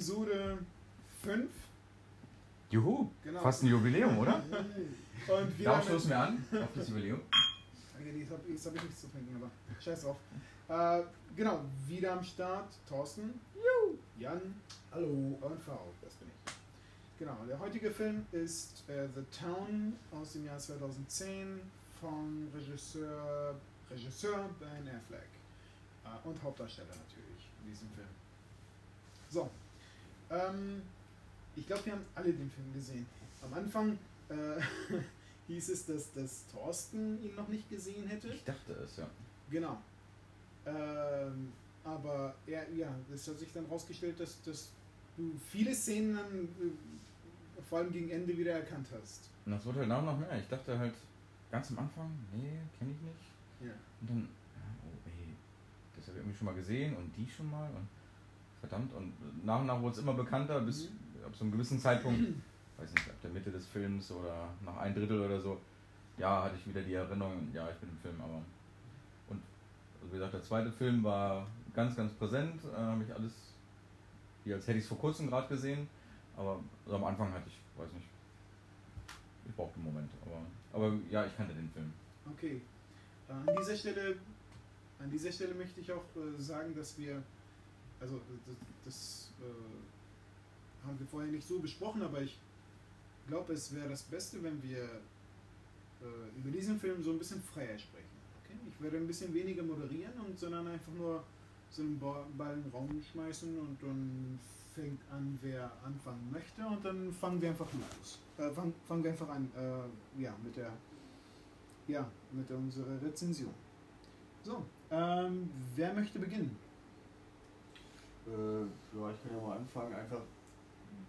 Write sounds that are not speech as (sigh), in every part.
Episode 5. Juhu, Genau. fast ein Jubiläum, oder? (laughs) Und wir Darauf haben- stoßen wir an, auf das Jubiläum. Jetzt habe hab ich nichts zu trinken, aber scheiß drauf. Äh, genau, wieder am Start Thorsten, Jan Hallo. und V, das bin ich. Genau, der heutige Film ist äh, The Town aus dem Jahr 2010 von Regisseur, Regisseur Ben Affleck äh, und Hauptdarsteller natürlich in diesem Film. So, ähm, ich glaube, wir haben alle den Film gesehen. Am Anfang äh, (laughs) hieß es, dass, dass Thorsten ihn noch nicht gesehen hätte. Ich dachte es, ja. Genau. Ähm, aber er, ja, es hat sich dann rausgestellt, dass, dass du viele Szenen dann, äh, vor allem gegen Ende wieder erkannt hast. Und das wurde halt und nach mehr. Ich dachte halt ganz am Anfang, nee, kenne ich nicht. Ja. Und dann, oh ey, das habe ich irgendwie schon mal gesehen und die schon mal und verdammt. Und nach und nach wurde es immer bekannter, bis Mhm. ab so einem gewissen Zeitpunkt, weiß nicht, ab der Mitte des Films oder nach ein Drittel oder so, ja, hatte ich wieder die Erinnerung, ja, ich bin im Film, aber. Und also wie gesagt, der zweite Film war ganz, ganz präsent, äh, habe ich alles, wie als hätte ich es vor kurzem gerade gesehen, aber also am Anfang hatte ich, weiß nicht, ich brauchte einen Moment, aber, aber ja, ich kannte den Film. Okay. Äh, an dieser Stelle, an dieser Stelle möchte ich auch äh, sagen, dass wir, also das, das äh, haben wir vorher nicht so besprochen, aber ich glaube, es wäre das Beste, wenn wir äh, über diesen Film so ein bisschen freier sprechen. Okay? Ich werde ein bisschen weniger moderieren und sondern einfach nur so einen Ba- Ball in den Raum schmeißen und dann fängt an, wer anfangen möchte und dann fangen wir einfach los. Äh, fang, fangen wir einfach an, äh, ja, mit der ja, mit unserer Rezension. So, ähm, wer möchte beginnen? Äh, ja, ich kann ja mal anfangen. Einfach,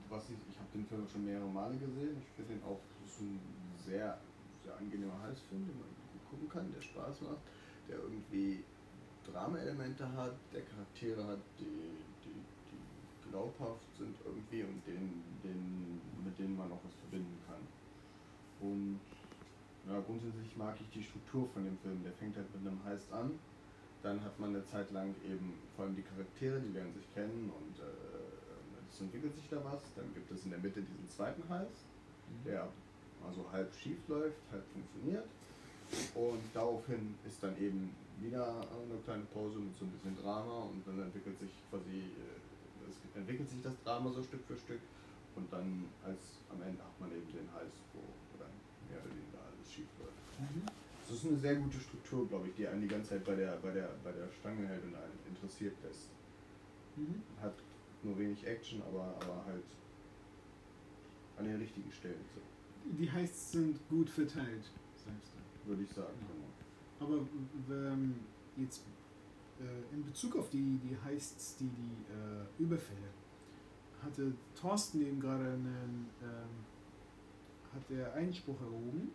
was ich, ich habe den Film schon mehrere Male gesehen. Ich finde den auch, ein sehr, sehr angenehmer Heißfilm, den man gut gucken kann, der Spaß macht, der irgendwie Drama-Elemente hat, der Charaktere hat, die, die, die glaubhaft sind irgendwie und denen, denen, mit denen man auch was verbinden kann. Und ja, grundsätzlich mag ich die Struktur von dem Film. Der fängt halt mit einem Heist an. Dann hat man eine Zeit lang eben vor allem die Charaktere, die lernen sich kennen und äh, es entwickelt sich da was. Dann gibt es in der Mitte diesen zweiten Heist, der also halb schief läuft, halb funktioniert. Und daraufhin ist dann eben wieder eine kleine Pause mit so ein bisschen Drama und dann entwickelt sich quasi, äh, es entwickelt sich das Drama so Stück für Stück und dann als am Ende hat man eben den Heist, wo wo dann mehr oder weniger alles schief läuft. Das ist eine sehr gute Struktur, glaube ich, die einen die ganze Zeit bei der, bei der, bei der Stange hält und einen interessiert lässt. Mhm. Hat nur wenig Action, aber, aber halt an den richtigen Stellen, so, Die Heists sind gut verteilt, sagst du. würde ich sagen. Genau. Aber ähm, jetzt äh, in Bezug auf die, die Heists, die, die äh, Überfälle, hatte Thorsten eben gerade einen, ähm, hat er Einspruch erhoben.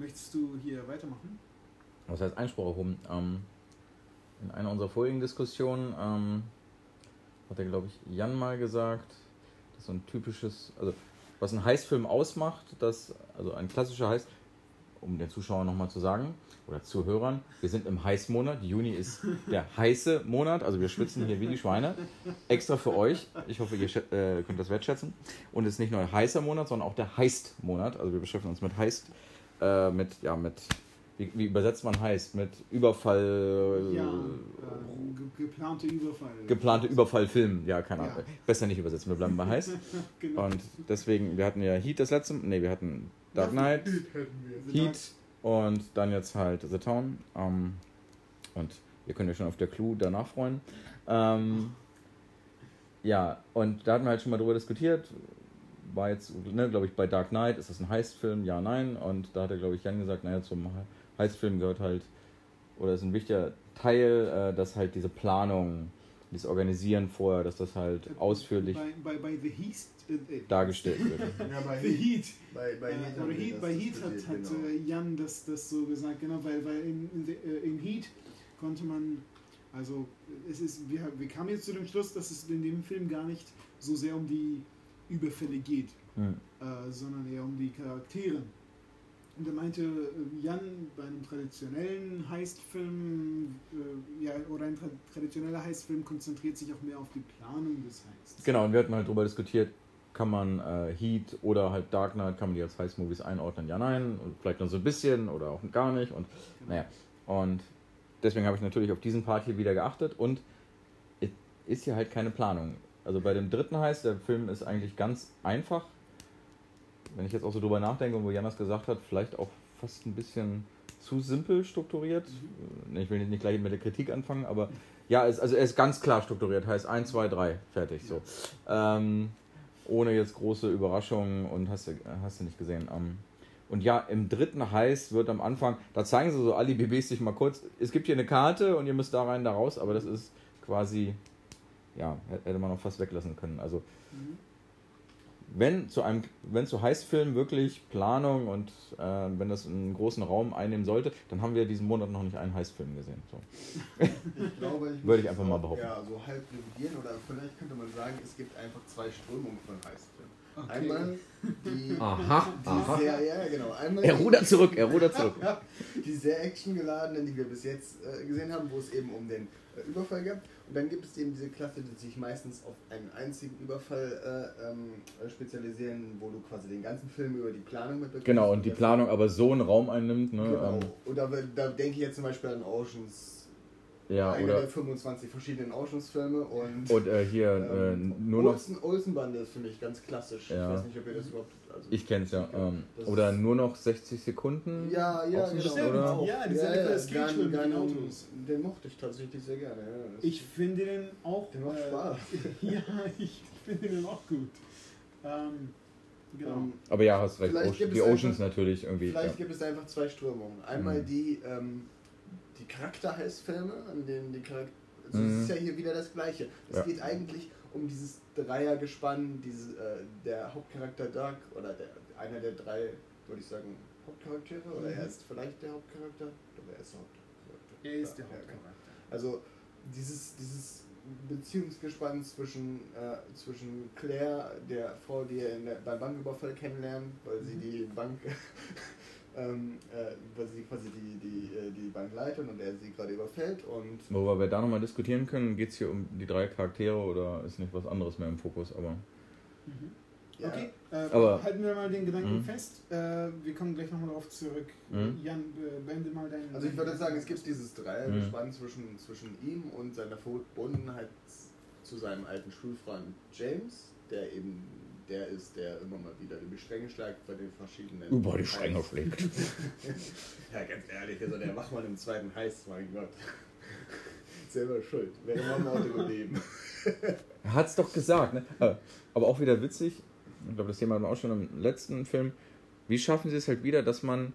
Möchtest du hier weitermachen? Was heißt Einspruch erhoben? Ähm, in einer unserer vorigen Diskussionen ähm, hat er, glaube ich, Jan mal gesagt, dass so ein typisches, also was ein Heißfilm ausmacht, dass, also ein klassischer Heiß, um den Zuschauern nochmal zu sagen, oder Zuhörern, wir sind im Heißmonat, Juni ist (laughs) der heiße Monat, also wir schwitzen hier wie die Schweine, extra für euch, ich hoffe, ihr äh, könnt das wertschätzen, und es ist nicht nur ein heißer Monat, sondern auch der Heist-Monat, also wir beschäftigen uns mit Heist, äh, mit, ja, mit, wie, wie übersetzt man Heist? Mit Überfall, ja, äh, ge geplante Überfall. geplante Überfallfilm, ja, keine Ahnung. Ja. Besser nicht übersetzen, wir bleiben bei Heist. (laughs) genau. Und deswegen, wir hatten ja Heat das letzte Mal, nee, wir hatten Dark Knight, Heat und dann jetzt halt The Town. Ähm, und ihr könnt euch schon auf der Clue danach freuen. Ähm, ja, und da hatten wir halt schon mal drüber diskutiert. War jetzt, ne, glaube ich, bei Dark Knight, ist das ein Heistfilm? Ja, nein. Und da hat er, glaube ich, Jan gesagt, naja, zum Heistfilm gehört halt, oder ist ein wichtiger Teil, äh, dass halt diese Planung, dieses Organisieren vorher, dass das halt ausführlich Bei, bei, bei The Heat. Äh, äh, dargestellt wird. (laughs) Ja, bei The Heat. Bei, bei Äh, Heat, das bei Heat hat, hat genau. äh, Jan das, das so gesagt, genau, weil, weil in, in, the, äh, in Heat konnte man, also es ist, wir, wir kamen jetzt zu dem Schluss, dass es in dem Film gar nicht so sehr um die Überfälle geht, Hm. äh, sondern eher um die Charaktere. Und da meinte äh, Jan, bei einem traditionellen Heistfilm, äh, ja, oder ein tra traditioneller Heistfilm konzentriert sich auch mehr auf die Planung des Heists. Genau, und wir hatten halt darüber diskutiert, kann man äh, Heat oder halt Dark Knight, kann man die als Heist-Movies einordnen? Ja, nein, und vielleicht nur so ein bisschen oder auch gar nicht. Und Genau. naja, und deswegen habe ich natürlich auf diesen Part hier wieder geachtet und es ist hier halt keine Planung. Also bei dem dritten Heist, der Film ist eigentlich ganz einfach. Wenn ich jetzt auch so drüber nachdenke und wo Jan das gesagt hat, vielleicht auch fast ein bisschen zu simpel strukturiert. Äh, Ich will nicht gleich mit der Kritik anfangen, aber ja, es, also er ist ganz klar strukturiert, heißt 1, 2, 3, fertig. So. Ähm, ohne jetzt große Überraschungen und hast du, hast du nicht gesehen. Ähm, und ja, im dritten Heist wird am Anfang, da zeigen sie so Ali BBs sich mal kurz, es gibt hier eine Karte und ihr müsst da rein, da raus, aber das ist quasi, ja, hätte man auch fast weglassen können. Also Mhm. wenn zu einem, wenn zu Heistfilmen wirklich Planung und äh, wenn das einen großen Raum einnehmen sollte, dann haben wir diesen Monat noch nicht einen Heistfilm gesehen. So. Ich glaube, ich (laughs) Würde ich einfach mal behaupten. Ja, so halb revidieren oder vielleicht könnte man sagen, es gibt einfach zwei Strömungen von Heistfilmen. Okay. Einmal die, (laughs) Aha, die sehr, ja genau, einmal Er rudert zurück, er rudert (laughs) zurück. die sehr actiongeladenen, die wir bis jetzt äh, gesehen haben, wo es eben um den Überfall gab. Und dann gibt es eben diese Klasse, die sich meistens auf einen einzigen Überfall äh, ähm, äh, spezialisieren, wo du quasi den ganzen Film über die Planung mitbekommst. Genau, und die Planung aber so einen Raum einnimmt, ne? Genau. Ähm, Oder da denke ich jetzt zum Beispiel an Oceans, ja, einer oder der 25 verschiedenen Oceans-Filme und und äh, hier äh, ähm, nur noch, Olsen, Olsenbande ist für mich ganz klassisch. Ja. Ich weiß nicht, ob ihr das überhaupt. Also ich kenn's ja, ähm, oder nur noch 60 Sekunden. Ja, ja, genau. bisschen, oder? Auch. Ja, dieser Nicolas Cage mit den Autos. Den mochte ich tatsächlich sehr gerne. Ja. Ich finde den auch. Der macht äh, Spaß. (laughs) ja, ich finde den auch gut. Ähm, genau. ähm, Aber ja, hast recht, Ocean, die Oceans einfach- natürlich irgendwie. Vielleicht Ja. gibt es einfach zwei Strömungen. Einmal Mhm. die, ähm, die Charakterheißfilme, an denen die Charakter. Also Mhm. Es ist ja hier wieder das Gleiche. Es Ja. geht eigentlich um dieses Dreiergespann, diese, äh, der Hauptcharakter Doug oder der, einer der drei, würde ich sagen, Hauptcharaktere. Oder Mhm. er ist vielleicht der Hauptcharakter. Oder er ist der Hauptcharakter. Er ist der ja, Hauptcharakter. Also dieses, dieses Beziehungsgespann zwischen, äh, zwischen Claire, der Frau, die er in der, beim Banküberfall kennenlernt, weil sie Mhm. die Bank, (laughs) ähm, äh, weil sie quasi die, die, äh, die Bank leitet und er sie gerade überfällt und Worüber wir da nochmal diskutieren können, geht es hier um die drei Charaktere oder ist nicht was anderes mehr im Fokus, aber. Mhm. ja, Okay, äh, Aber- halten wir mal den Gedanken Mhm. fest. Äh, wir kommen gleich nochmal darauf zurück. Mhm. Jan, beende mal deinen. Also ich würde sagen, es gibt dieses Mhm. Dreiergespann zwischen, zwischen ihm und seiner Verbundenheit zu seinem alten Schulfreund James, der eben der ist, der immer mal wieder die Stränge schlägt bei den verschiedenen... Über die Stränge schlägt. (laughs) ja, ganz ehrlich, also der Wachmann im zweiten heißt, mein Gott. (laughs) Selber schuld. Wäre mal im Auto geblieben. Er hat's doch gesagt, ne? Aber auch wieder witzig, ich glaube, das Thema hatten wir auch schon im letzten Film. Wie schaffen sie es halt wieder, dass man,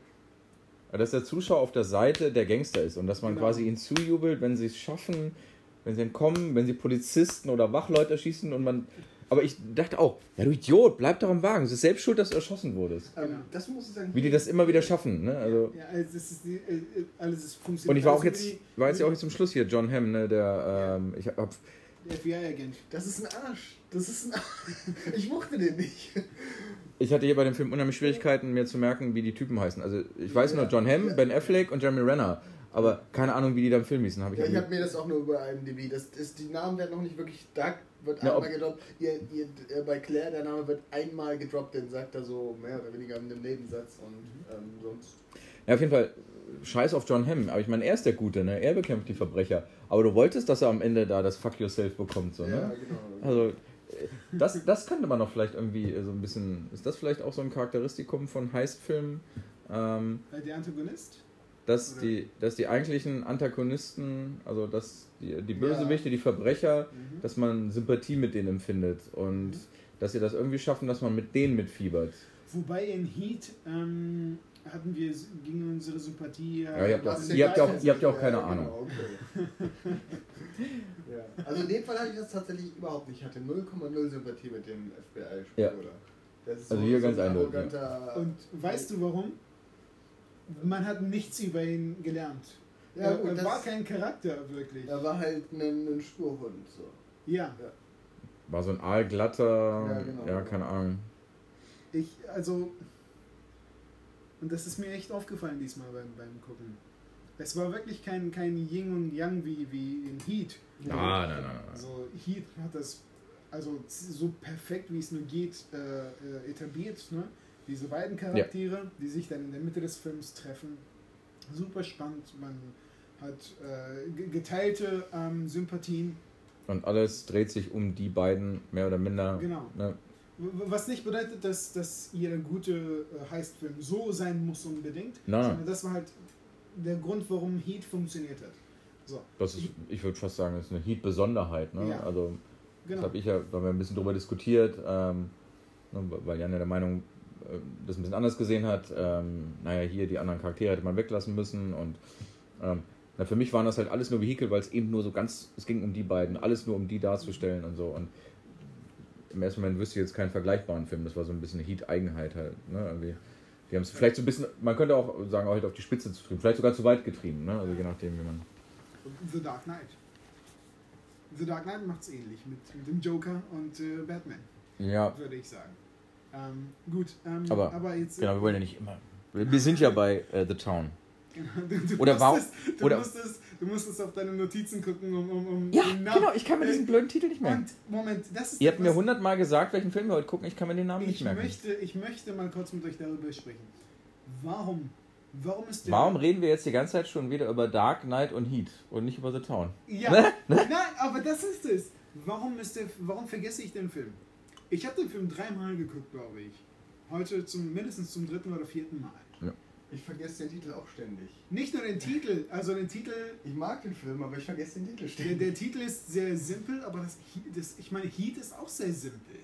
dass der Zuschauer auf der Seite der Gangster ist und dass man Genau. quasi ihnen zujubelt, wenn sie es schaffen, wenn sie entkommen, wenn sie Polizisten oder Wachleute erschießen und man. Aber ich dachte auch, ja du Idiot, bleib doch am Wagen. Es ist selbst schuld, dass du erschossen wurdest. Ähm, Genau. das muss ich sagen. Wie die das immer wieder schaffen, ne? Also. Ja, also es ist die, äh, äh, alles ist funktioniert. Und ich war auch alles jetzt, war jetzt ja auch jetzt zum Schluss hier, John Hamm, ne, der, ähm, ich hab, FBI-Agent. Das ist ein Arsch. Das ist ein Arsch. (laughs) Ich mochte den nicht. ich hatte hier bei dem Film unheimlich Schwierigkeiten, mir zu merken, wie die Typen heißen. Also ich weiß Ja. nur John Hamm, Ben Affleck und Jeremy Renner, aber keine Ahnung, wie die da im Film hießen. Hab ich Ja, ich habe mir das auch nur über IMDb. Das ist, die Namen werden noch nicht wirklich. Doug wird Ja, einmal gedroppt. Ihr, ihr, äh, bei Claire, der Name wird einmal gedroppt, den sagt er so mehr oder weniger in dem Nebensatz und ähm, sonst. ja, auf jeden Fall, scheiß auf John Hamm, aber ich meine, er ist der Gute, ne? er bekämpft die Verbrecher. Aber du wolltest, dass er am Ende da das Fuck Yourself bekommt, so, Ja, ne? genau. Also, äh, das, das könnte man doch vielleicht irgendwie äh, so ein bisschen, ist das vielleicht auch so ein Charakteristikum von Heistfilmen? Ähm, Äh, der Antagonist? Dass Oder- die, dass die eigentlichen Antagonisten, also dass die, die Ja. Bösewichte, die Verbrecher, Mhm. dass man Sympathie mit denen empfindet und dass sie das irgendwie schaffen, dass man mit denen mitfiebert. Wobei in Heat ähm, hatten wir, ging unsere Sympathie. äh, Ja, ihr habt ja- was- ihr habt ja auch- ihr habt ja auch keine genau, Ahnung. okay. (laughs) ja. Also in dem Fall hatte ich das tatsächlich überhaupt nicht. Ich hatte 0,0 Sympathie mit dem FBI-Spieler. Ja. Das ist Also hier ganz ein eindeutig, Und weißt du warum? Man hat nichts über ihn gelernt. Ja, er gut, er das- war kein Charakter, wirklich. Er war halt ein, ein Spurhund. So. Ja, War so ein aalglatter, Ja, genau. ja, keine Ahnung. ich, also. Und das ist mir echt aufgefallen diesmal beim, beim Gucken. Es war wirklich kein, kein Yin und Yang wie, wie in Heat. Ah, nein, nein, nein. Also Heat hat das also so perfekt wie es nur geht äh, äh, etabliert. Ne? Diese beiden Charaktere, die sich dann in der Mitte des Films treffen. Super spannend. Man hat äh, ge- geteilte ähm, Sympathien. Und alles dreht sich um die beiden, mehr oder minder. Genau. Ne? Was nicht bedeutet, dass, dass jeder gute äh, Heistfilm so sein muss unbedingt. Nein. Sondern das war halt der Grund, warum Heat funktioniert hat. So, Das ist, ich würde fast sagen, das ist eine Heat-Besonderheit. Ne? Ja. Also, das genau. habe ich ja, da haben wir ein bisschen drüber diskutiert, ähm, ne, weil Jan ja der Meinung das ein bisschen anders gesehen hat. Ähm, naja, hier die anderen Charaktere hätte man weglassen müssen und ähm, na, für mich waren das halt alles nur Vehikel, weil es eben nur so ganz, es ging um die beiden, alles nur um die darzustellen und so. Und im ersten Moment wüsste ich jetzt keinen vergleichbaren Film, das war so ein bisschen eine Heat-Eigenheit halt. Ne? Irgendwie. Die haben es vielleicht so ein bisschen, man könnte auch sagen, halt auf die Spitze zu trieben, vielleicht sogar zu weit getrieben, ne? also je nachdem, wie man. The Dark Knight. The Dark Knight macht es ähnlich mit, mit dem Joker und äh, Batman, Ja, würde ich sagen. Ähm, gut, ähm, Aber, jetzt. Genau, wir wollen ja nicht immer. Wir (laughs) sind ja bei äh, The Town. Du, du Oder warum- musstest, du, oder- musstest, du musstestest auf deine Notizen gucken, um, um, um Ja, genau, ich kann mir diesen blöden Titel nicht merken. Moment, das ist Ihr habt mir hundertmal gesagt, welchen Film wir heute gucken, ich kann mir den Namen nicht ich merken. möchte, ich möchte mal kurz mit euch darüber sprechen. Warum? Warum ist der. Warum reden wir jetzt die ganze Zeit schon wieder über Dark Knight und Heat und nicht über The Town? Ja, (laughs) Ne? nein, aber das ist es. Warum, ist der, warum vergesse ich den Film? Ich habe den Film dreimal geguckt, glaube ich. Heute zum, mindestens zum dritten oder vierten Mal. Ich vergesse den Titel auch ständig. Nicht nur den Titel, also den Titel, Ich mag den Film, aber ich vergesse den Titel der, ständig. der Titel ist sehr simpel, aber das, Heat- das, ich meine, Heat ist auch sehr simpel.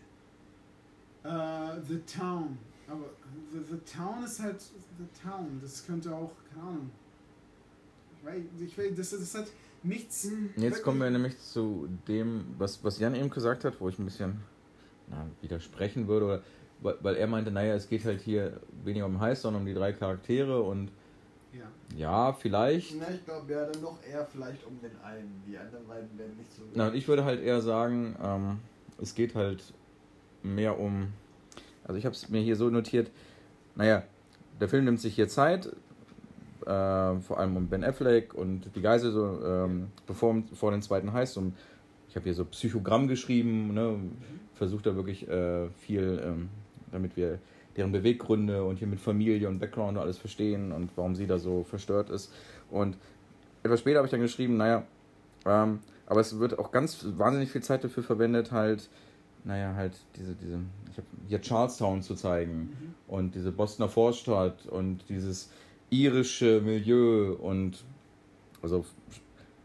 Äh, the Town. Aber the, the Town ist halt The Town. Das könnte auch, keine Ahnung. Ich weiß, ich weiß das, das hat nichts. Jetzt kommen wir nämlich zu dem, was, was Jan eben gesagt hat, wo ich ein bisschen na, widersprechen würde. Oder, weil, weil er meinte, naja, es geht halt hier weniger um Heiß, sondern um die drei Charaktere und Ja. ja, vielleicht. Na, ich glaube, ja, dann noch eher vielleicht um den einen. Die anderen beiden werden nicht so. Na, und ich würde halt eher sagen, ähm, es geht halt mehr um. Also ich habe es mir hier so notiert, naja, der Film nimmt sich hier Zeit, äh, vor allem um Ben Affleck und die Geisel so, ähm, bevor vor den zweiten heißt. Um, ich habe hier so Psychogramm geschrieben, ne, versucht da wirklich äh, viel, ähm, damit wir deren Beweggründe und hier mit Familie und Background und alles verstehen und warum sie da so verstört ist. Und etwas später habe ich dann geschrieben, naja, ähm, aber es wird auch ganz wahnsinnig viel Zeit dafür verwendet, halt, naja, halt diese, diese, ich habe hier Charlestown zu zeigen und diese Bostoner Vorstadt und dieses irische Milieu und also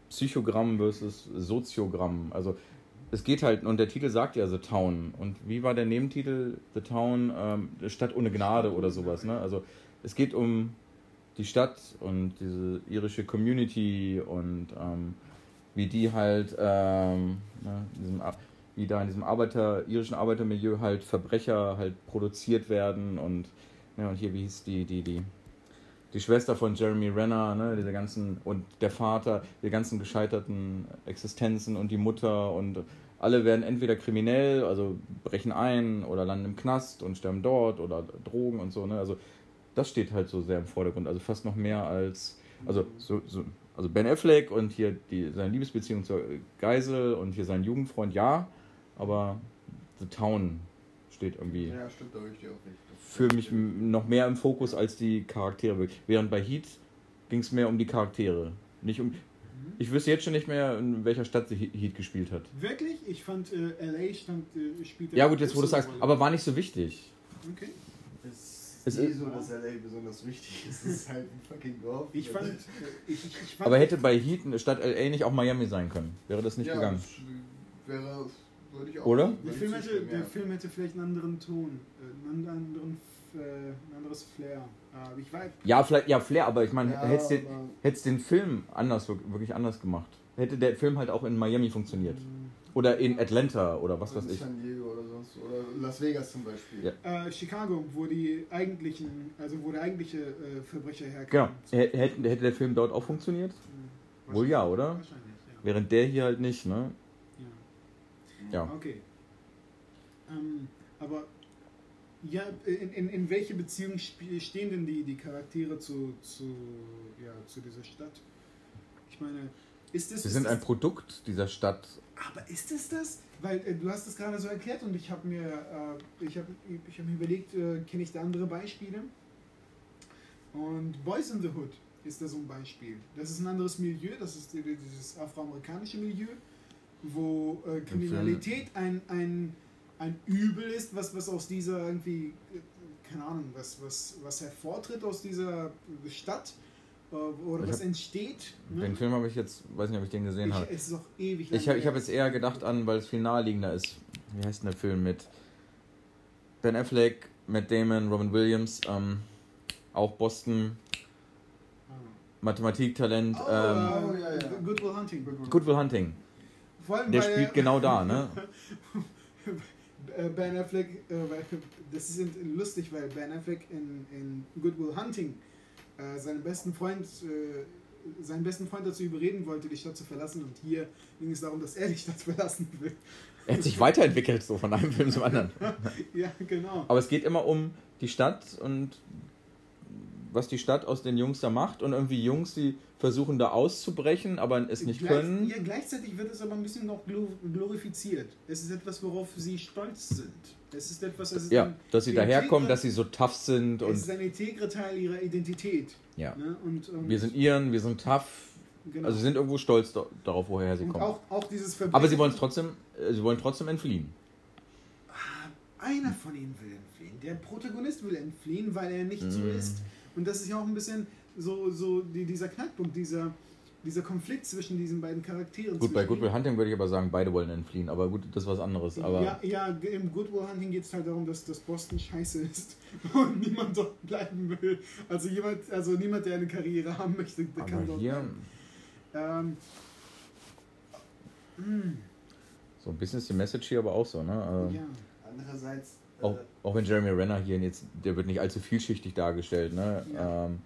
Psychogramm versus Soziogramm. Also es geht halt, und der Titel sagt ja The Town. Und wie war der Nebentitel? The Town, ähm, Stadt ohne Gnade oder sowas. Ne? Also es geht um die Stadt und diese irische Community und ähm, wie die halt, ähm, ne, diesem, wie da in diesem Arbeiter, irischen Arbeitermilieu halt Verbrecher halt produziert werden und, ja, und hier, wie hieß die, die, die, die Schwester von Jeremy Renner, ne, diese ganzen, und der Vater, die ganzen gescheiterten Existenzen und die Mutter und alle werden entweder kriminell, also brechen ein oder landen im Knast und sterben dort oder Drogen und so, ne, also das steht halt so sehr im Vordergrund, also fast noch mehr als, also so, so also Ben Affleck und hier die, seine Liebesbeziehung zur Geisel und hier sein Jugendfreund, ja, aber The Town steht irgendwie Ja, stimmt, da ich dir auch recht. für mich noch mehr im Fokus als die Charaktere. Während bei Heat ging es mehr um die Charaktere. Nicht um. Ich wüsste jetzt schon nicht mehr, in welcher Stadt sie He- Heat gespielt hat. Wirklich? Ich fand äh, LA stand, äh, spielte. Ja gut, jetzt wo du sagst, aber war nicht so wichtig. Okay. Es Es ist nie ist- so, dass LA besonders wichtig ist. Es ist halt ein fucking Dorf. Ich fand, (laughs) äh, ich, ich, ich fand Aber hätte bei Heat statt LA nicht auch Miami sein können? Wäre das nicht ja, gegangen? das Wäre, würde ich auch. Oder? der Film, hätte, der ja. Film hätte vielleicht einen anderen Ton, äh, einen anderen, äh, ein anderes Flair. Ich weiß. Ja, vielleicht, ja, Flair, aber ich meine, Ja, hättest den, den Film anders, wirklich anders gemacht. Hätte der Film halt auch in Miami funktioniert. Oder in Atlanta oder was weiß in ich. San Diego oder sonst. Oder Las Vegas zum Beispiel. Ja. Äh, Chicago, wo die eigentlichen, also wo der eigentliche äh, Verbrecher Genau. herkam. Hätte, hätte der Film dort auch funktioniert? Hm, Wohl ja, oder? Wahrscheinlich, ja. Während der hier halt nicht, ne? Ja. Okay. Ähm, aber Ja, in, in, in welche Beziehung stehen denn die, die Charaktere zu, zu, ja, zu dieser Stadt? Ich meine, ist das. Sie sind das, ein Produkt dieser Stadt. Aber ist es das? Weil äh, du hast es gerade so erklärt und ich habe mir, äh, ich habe ich hab mir überlegt, äh, kenne ich da andere Beispiele? Und Boys in the Hood ist da so ein Beispiel. Das ist ein anderes Milieu, das ist die- dieses afroamerikanische Milieu, wo äh, Kriminalität ein, ein, ein Übel ist, was, was aus dieser irgendwie, äh, keine Ahnung, was, was, was hervortritt aus dieser Stadt äh, oder Ich was hab- entsteht. ne? Den Film habe ich jetzt, weiß nicht, ob ich den gesehen ich, habe. es ist auch ewig Ich habe hab jetzt eher gedacht an, weil es viel naheliegender ist. Wie heißt denn der Film mit Ben Affleck, Matt Damon, Robin Williams, ähm, auch Boston, Ah. Mathematiktalent, Oh, ähm, äh, ja, ja. Good Will Hunting. Good Will Hunting. Vor allem Der spielt genau da, ne? (laughs) Äh, Ben Affleck, äh, das ist lustig, weil Ben Affleck in, in Good Will Hunting äh, seinen besten Freund, seinen besten Freund dazu überreden wollte, die Stadt zu verlassen. Und hier ging es darum, dass er die Stadt (laughs) verlassen will. Er hat sich weiterentwickelt, so von einem Film zum anderen. (laughs) ja, genau. Aber es geht immer um die Stadt und was die Stadt aus den Jungs da macht und irgendwie Jungs, die versuchen da auszubrechen, aber es nicht Gleich- können. Ja, gleichzeitig wird es aber ein bisschen noch glo- glorifiziert. Es ist etwas, worauf sie stolz sind. Es ist etwas, es ist Ja, dass sie daherkommen, dass sie so tough sind es ist und ein integrer Teil ihrer Identität. ja. Ne? Und, und, Wir sind ihren, wir sind tough. genau. Also sie sind irgendwo stolz da- darauf, woher sie und kommen. auch, auch dieses Verbrechen. Aber sie wollen es trotzdem, äh, sie wollen trotzdem entfliehen. Einer von ihnen will entfliehen. Der Protagonist will entfliehen, weil er nicht so Mm. ist. Und das ist ja auch ein bisschen so, so die, dieser Knackpunkt, dieser, dieser Konflikt zwischen diesen beiden Charakteren. Gut, bei Good Will Hunting würde ich aber sagen, beide wollen entfliehen. Aber gut, das ist was anderes. Aber ja, ja, im Good Will Hunting geht es halt darum, dass, dass Boston scheiße ist (laughs) und niemand dort bleiben will. Also jemand, also niemand, der eine Karriere haben möchte, der kann aber dort hier bleiben. Ähm, mm, so ein bisschen ist die Message hier aber auch so. Ne? Also, ja. Andererseits, äh, auch, auch wenn Jeremy Renner hier jetzt, der wird nicht allzu vielschichtig dargestellt. Ne? Ja. Ähm,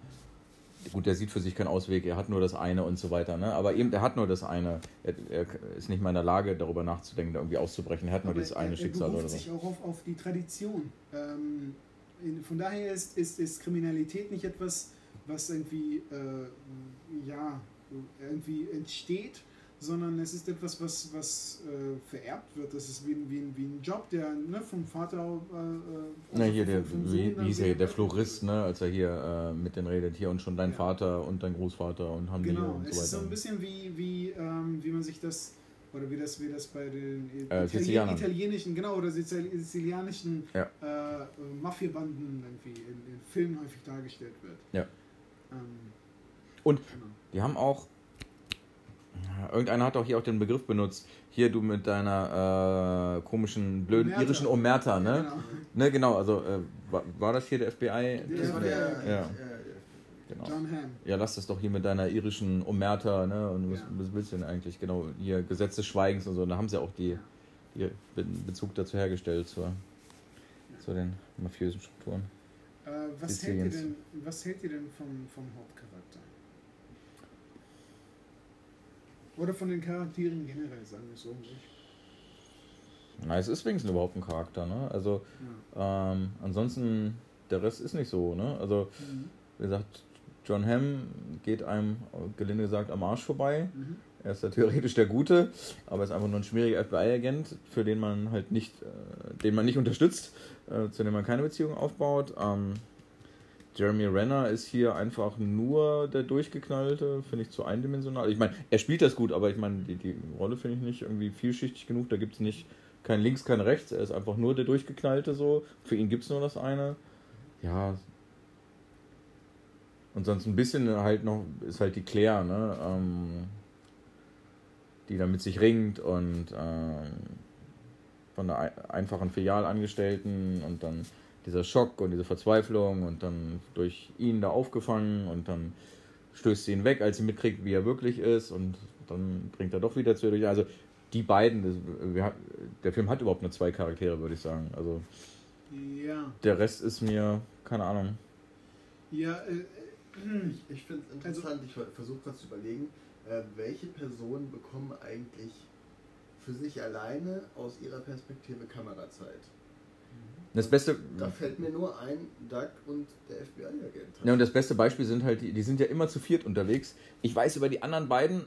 gut, der sieht für sich keinen Ausweg, er hat nur das eine und so weiter. Ne? Aber eben, der hat nur das eine. Er, er ist nicht mal in der Lage, darüber nachzudenken, da irgendwie auszubrechen. Er hat nur Aber dieses eine er, Schicksal er oder beruft so. sich auch auf, auf die Tradition. Ähm, in, von daher ist, ist, ist Kriminalität nicht etwas, was irgendwie, äh, ja, irgendwie entsteht, sondern es ist etwas, was, was äh, vererbt wird. Das ist wie, ein- wie, ein- wie ein Job, der ne, vom Vater. Äh, äh, Na, hier, der, wie, wie hieß er, der Florist, ne, als er hier äh, mit denen redet, hier und schon dein Ja. Vater und dein Großvater und haben Genau, und es so ist so weiter. ein bisschen wie, wie, ähm, wie man sich das, oder wie das, wie das bei den Äh, Italien, Sizilianern. italienischen, genau, oder sizili- sizilianischen Ja. äh, Mafiabanden irgendwie in, in Filmen häufig dargestellt wird. Ja. Ähm, Und genau. Die haben auch. Ja, irgendeiner hat auch hier auch den Begriff benutzt. Hier du mit deiner äh, komischen, blöden Omerta. irischen Omerta, ne? Genau. Ne, genau, also äh, war, war das hier der FBI? Das war der, Ja. äh, Genau. John Hamm. Ja, lass das doch hier mit deiner irischen Omerta, ne? Und was, Ja. was willst du denn eigentlich? Genau, hier Gesetz des Schweigens und so. Da haben sie auch die, die Be- Bezug dazu hergestellt zur, zu den mafiösen Strukturen. Äh, was, hält ihr denn, was hält ihr denn vom, vom Hauptcharakter? Oder von den Charakteren generell, sagen wir es so. nicht? Na, es ist wenigstens überhaupt ein Charakter, ne? Also, Ja. ähm, ansonsten, der Rest ist nicht so, ne? Also, Mhm. wie gesagt, John Hamm geht einem, gelinde gesagt, am Arsch vorbei. Mhm. Er ist ja theoretisch der Gute, aber ist einfach nur ein schmieriger FBI-Agent, für den man halt nicht, äh, den man nicht unterstützt, äh, zu dem man keine Beziehung aufbaut. Ähm, Jeremy Renner ist hier einfach nur der Durchgeknallte, finde ich zu eindimensional. Ich meine, er spielt das gut, aber ich meine, die, die Rolle finde ich nicht irgendwie vielschichtig genug. Da gibt es nicht kein Links, kein Rechts. Er ist einfach nur der Durchgeknallte so. Für ihn gibt es nur das eine. Ja. Und sonst ein bisschen halt noch ist halt die Claire, ne? Ähm, die da mit sich ringt und ähm, von der ei- einfachen Filialangestellten und dann dieser Schock und diese Verzweiflung und dann durch ihn da aufgefangen und dann stößt sie ihn weg, als sie mitkriegt, wie er wirklich ist und dann bringt er doch wieder zu ihr durch. Also die beiden, das, der Film hat überhaupt nur zwei Charaktere, würde ich sagen. Also Ja, der Rest ist mir, keine Ahnung. ja, äh, äh, Ich, ich finde es interessant, ich versuche gerade zu überlegen, äh, welche Personen bekommen eigentlich für sich alleine aus ihrer Perspektive Kamerazeit? Das Beste. Da fällt mir nur ein, Doug und der FBI-Agent. Ja, und das beste Beispiel sind halt, die, die sind ja immer zu viert unterwegs. Ich weiß über die anderen beiden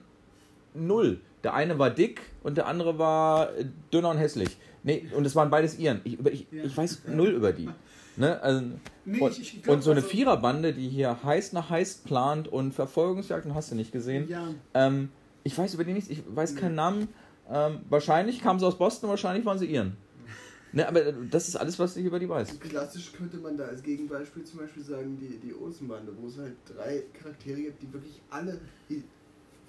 null. Der eine war dick und der andere war äh, dünner und hässlich. Nee, und es waren beides Iren. Ich, über- ich, Ja. ich weiß null über die. Ne? Also, Nee, und, ich- glaub, und so eine also- Viererbande, die hier heiß nach heiß plant und Verfolgungsjagden hast du nicht gesehen. Ja, Ähm, ich weiß über die nichts, ich weiß keinen Namen. Ähm, wahrscheinlich kamen sie aus Boston, wahrscheinlich waren sie Iren. Ne, aber das ist alles, was ich über die weiß. Klassisch könnte man da als Gegenbeispiel zum Beispiel sagen, die, die Olsenbande, wo es halt drei Charaktere gibt, die wirklich alle i-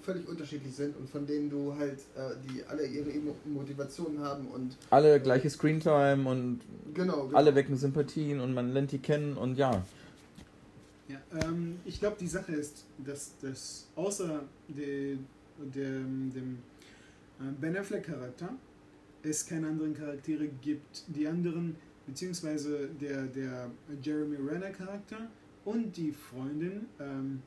völlig unterschiedlich sind und von denen du halt, äh, die alle ihre Motivationen haben und Alle gleiche Screentime und genau, genau. alle wecken Sympathien und man lernt die kennen und ja. Ja, ähm, ich glaube, die Sache ist, dass, dass außer de, dem, dem äh, Ben Affleck-Charakter es keine anderen Charaktere gibt. Die anderen, beziehungsweise der, der Jeremy Renner-Charakter und die Freundin, ähm,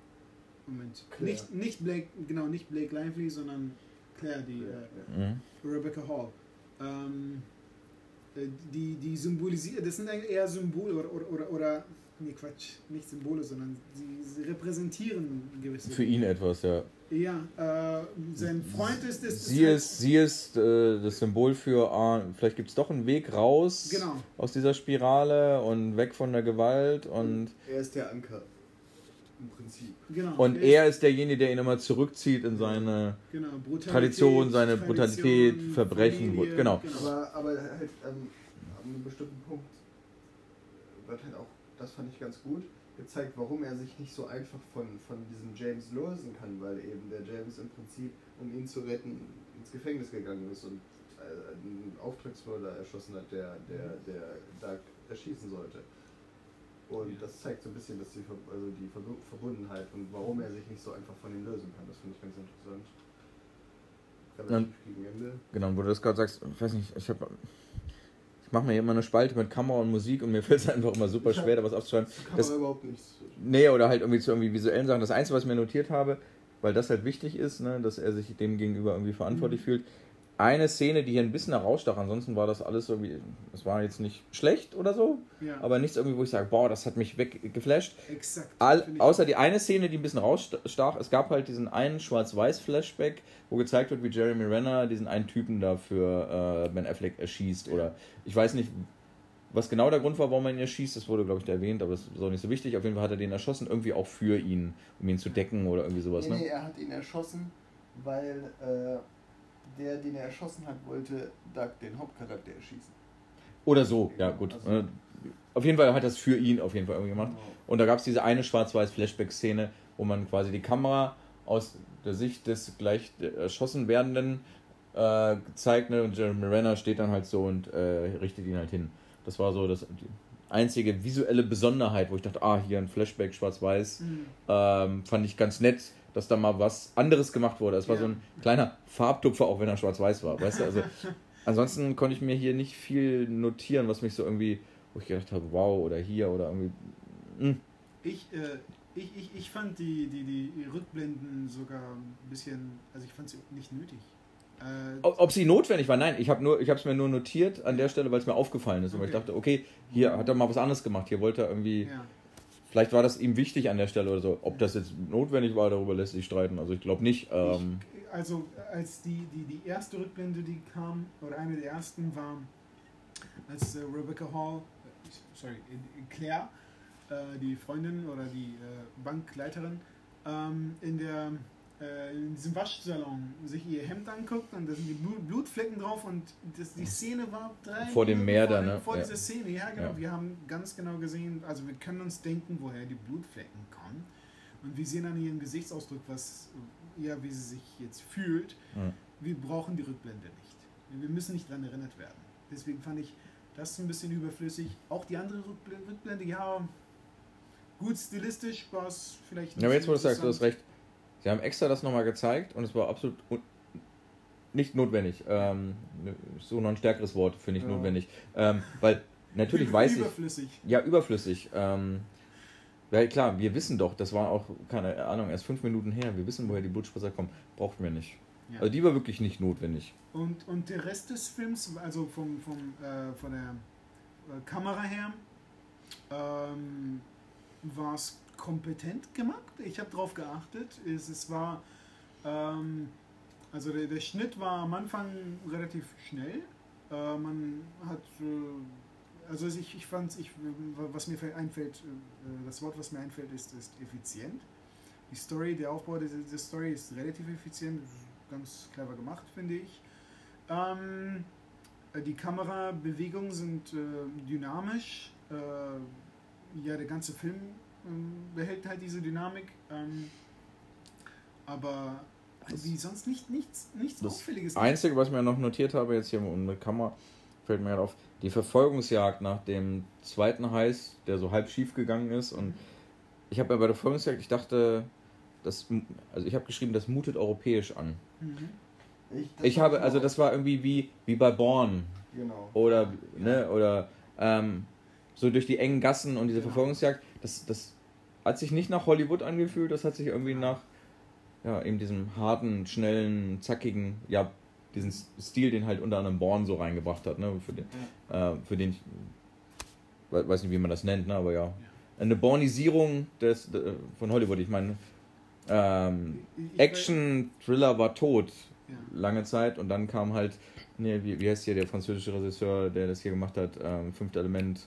Moment, Claire. nicht, nicht Blake, genau, nicht Blake Lively, sondern Claire, die Ja, ja. äh, Mhm. Rebecca Hall. Ähm, äh, die, die symbolisieren, das sind eigentlich eher Symbole oder, oder, oder, oder nee, Quatsch, nicht Symbole, sondern sie, sie repräsentieren gewisse Für ihn etwas, ja. Ja, äh, sein Freund ist es. Sie ist, sie ist äh, das Symbol für, ah, vielleicht gibt es doch einen Weg raus Genau. aus dieser Spirale und weg von der Gewalt und, Er ist der Anker. Im Prinzip. Genau. und ist- er ist derjenige, der ihn immer zurückzieht in seine genau, Tradition, seine Brutalität, Tradition, Verbrechen, Familie, genau. Aber, aber halt ähm, an einem bestimmten Punkt wird halt auch, das fand ich ganz gut, gezeigt, warum er sich nicht so einfach von, von diesem James lösen kann, weil eben der James im Prinzip, um ihn zu retten, ins Gefängnis gegangen ist und äh, einen Auftragsmörder erschossen hat, der, der, der Doug erschießen sollte. Und Ja. das zeigt so ein bisschen, dass die, also die Verbu- Verbundenheit und warum er sich nicht so einfach von ihm lösen kann. Das finde ich ganz interessant. Relativ gegen Ende. Genau, wo du das gerade sagst, ich weiß nicht, ich habe. Ich mache mir hier immer eine Spalte mit Kamera und Musik und mir (laughs) fällt es einfach immer super schwer, da was aufzuschreiben. Kann Das- überhaupt nichts. Nee, oder halt irgendwie zu irgendwie visuellen Sachen. Das Einzige, was ich mir notiert habe, weil das halt wichtig ist, ne, dass er sich dem gegenüber irgendwie verantwortlich fühlt. Eine Szene, die hier ein bisschen herausstach, ansonsten war das alles irgendwie, es war jetzt nicht schlecht oder so, Ja, aber nichts irgendwie, wo ich sage, boah, das hat mich weggeflasht. exakt. All, außer die eine Szene, die ein bisschen rausstach, es gab halt diesen einen Schwarz-Weiß-Flashback, wo gezeigt wird, wie Jeremy Renner diesen einen Typen da für äh, Ben Affleck erschießt. Oder ich weiß nicht, was genau der Grund war, warum er ihn erschießt, das wurde, glaube ich, da erwähnt, aber das ist auch nicht so wichtig. Auf jeden Fall hat er den erschossen, irgendwie auch für ihn, um ihn zu decken oder irgendwie sowas. Nee, nee, Ne? er hat ihn erschossen, weil äh, der, den er erschossen hat, wollte Doug, den Hauptcharakter, erschießen. Oder so, ja gut. Also-? Auf jeden Fall hat er es für ihn auf jeden Fall irgendwie gemacht. Genau. Und da gab es diese eine Schwarz-Weiß-Flashback-Szene, wo man quasi die Kamera aus der Sicht des gleich erschossen werdenden äh, zeigt, ne? und Jeremy Renner steht dann halt so und äh, richtet ihn halt hin. Das war so das, die einzige visuelle Besonderheit, wo ich dachte, ah, hier ein Flashback schwarz-weiß, Mhm. ähm, fand ich ganz nett, dass da mal was anderes gemacht wurde. Es war Ja. so ein kleiner Farbtupfer, auch wenn er schwarz-weiß war, weißt du, also (laughs) ansonsten konnte ich mir hier nicht viel notieren, was mich so irgendwie, wo ich gedacht habe, wow, oder hier, oder irgendwie, hm. Ich, äh, ich, ich, ich fand die, die, die Rückblenden sogar ein bisschen, also ich fand sie nicht nötig. Äh, Ob, sie notwendig war, nein, ich habe es mir nur notiert an der Stelle, weil es mir aufgefallen ist. Und weil ich Okay. dachte, okay, hier hat er mal was anderes gemacht. Hier wollte er irgendwie, ja. Vielleicht war das ihm wichtig an der Stelle oder so. Ob das jetzt notwendig war, darüber lässt sich streiten. Also ich glaube nicht. Ähm, Ich, also als die, die, die erste Rückblende, die kam, oder eine der ersten war, als äh, Rebecca Hall, äh, sorry, äh, Claire, die Freundin oder die äh, Bankleiterin, ähm, in der in diesem Waschsalon sich ihr Hemd anguckt und da sind die Blut, Blutflecken drauf und das, die Szene war drei Vor dem Meer da, ne? vor Ja. dieser Szene, ja genau. Ja. Wir haben ganz genau gesehen, also wir können uns denken, woher die Blutflecken kommen. Und wir sehen an ihrem Gesichtsausdruck, was ja, wie sie sich jetzt fühlt. Ja. Wir brauchen die Rückblende nicht. Wir müssen nicht daran erinnert werden. Deswegen fand ich das ein bisschen überflüssig. Auch die andere Rückblende, ja, gut stilistisch war es vielleicht ja, aber jetzt, wo du sagst, du hast recht. Sie haben extra das nochmal gezeigt und es war absolut nicht notwendig. Ähm, so noch ein stärkeres Wort für nicht Ja. notwendig. Ähm, weil natürlich weiß ich, Überflüssig. Ja, überflüssig. Ähm, weil klar, wir wissen doch, das war auch, keine Ahnung, erst fünf Minuten her, wir wissen, woher die Blutspritzer kommen. Brauchten wir nicht. Ja. Also die war wirklich nicht notwendig. Und, und der Rest des Films, also vom, vom, äh, von der äh, Kamera her ähm, war es kompetent gemacht. Ich habe darauf geachtet. Es, es war, ähm, also der, der Schnitt war am Anfang relativ schnell. Äh, man hat, äh, also ich, ich fand, ich, was mir einfällt, äh, das Wort, was mir einfällt, ist, ist effizient. Die Story, der Aufbau der, der Story ist relativ effizient, ganz clever gemacht, finde ich. Ähm, die Kamerabewegungen sind äh, dynamisch. Äh, ja, der ganze Film ähm, behält halt diese Dynamik. Ähm, aber wie sonst nicht, nichts, nichts Das Auffälliges. Einzige, was ich mir noch notiert habe, jetzt hier mit Kamera, fällt mir gerade auf, die Verfolgungsjagd nach dem zweiten Heiß, der so halb schief gegangen ist. Und ich habe mir bei der Verfolgungsjagd, ich dachte, das, also ich habe geschrieben, das mutet europäisch an. Mhm. das Ich hab habe, also das war irgendwie wie, wie bei Born. Genau. Oder, ne, oder ähm, so durch die engen Gassen und diese Genau. Verfolgungsjagd, das, das hat sich nicht nach Hollywood angefühlt, das hat sich irgendwie nach ja, eben diesem harten, schnellen, zackigen, ja, diesen Stil, den halt unter anderem Born so reingebracht hat, ne, für den, äh, für den ich we- weiß nicht, wie man das nennt, ne, aber ja. Eine Bornisierung des, äh, von Hollywood, ich meine, ähm, Ich- ich- Action, Thriller war tot Ja. lange Zeit und dann kam halt, nee, wie, wie heißt hier der französische Regisseur, der das hier gemacht hat, ähm, Fünfte Element.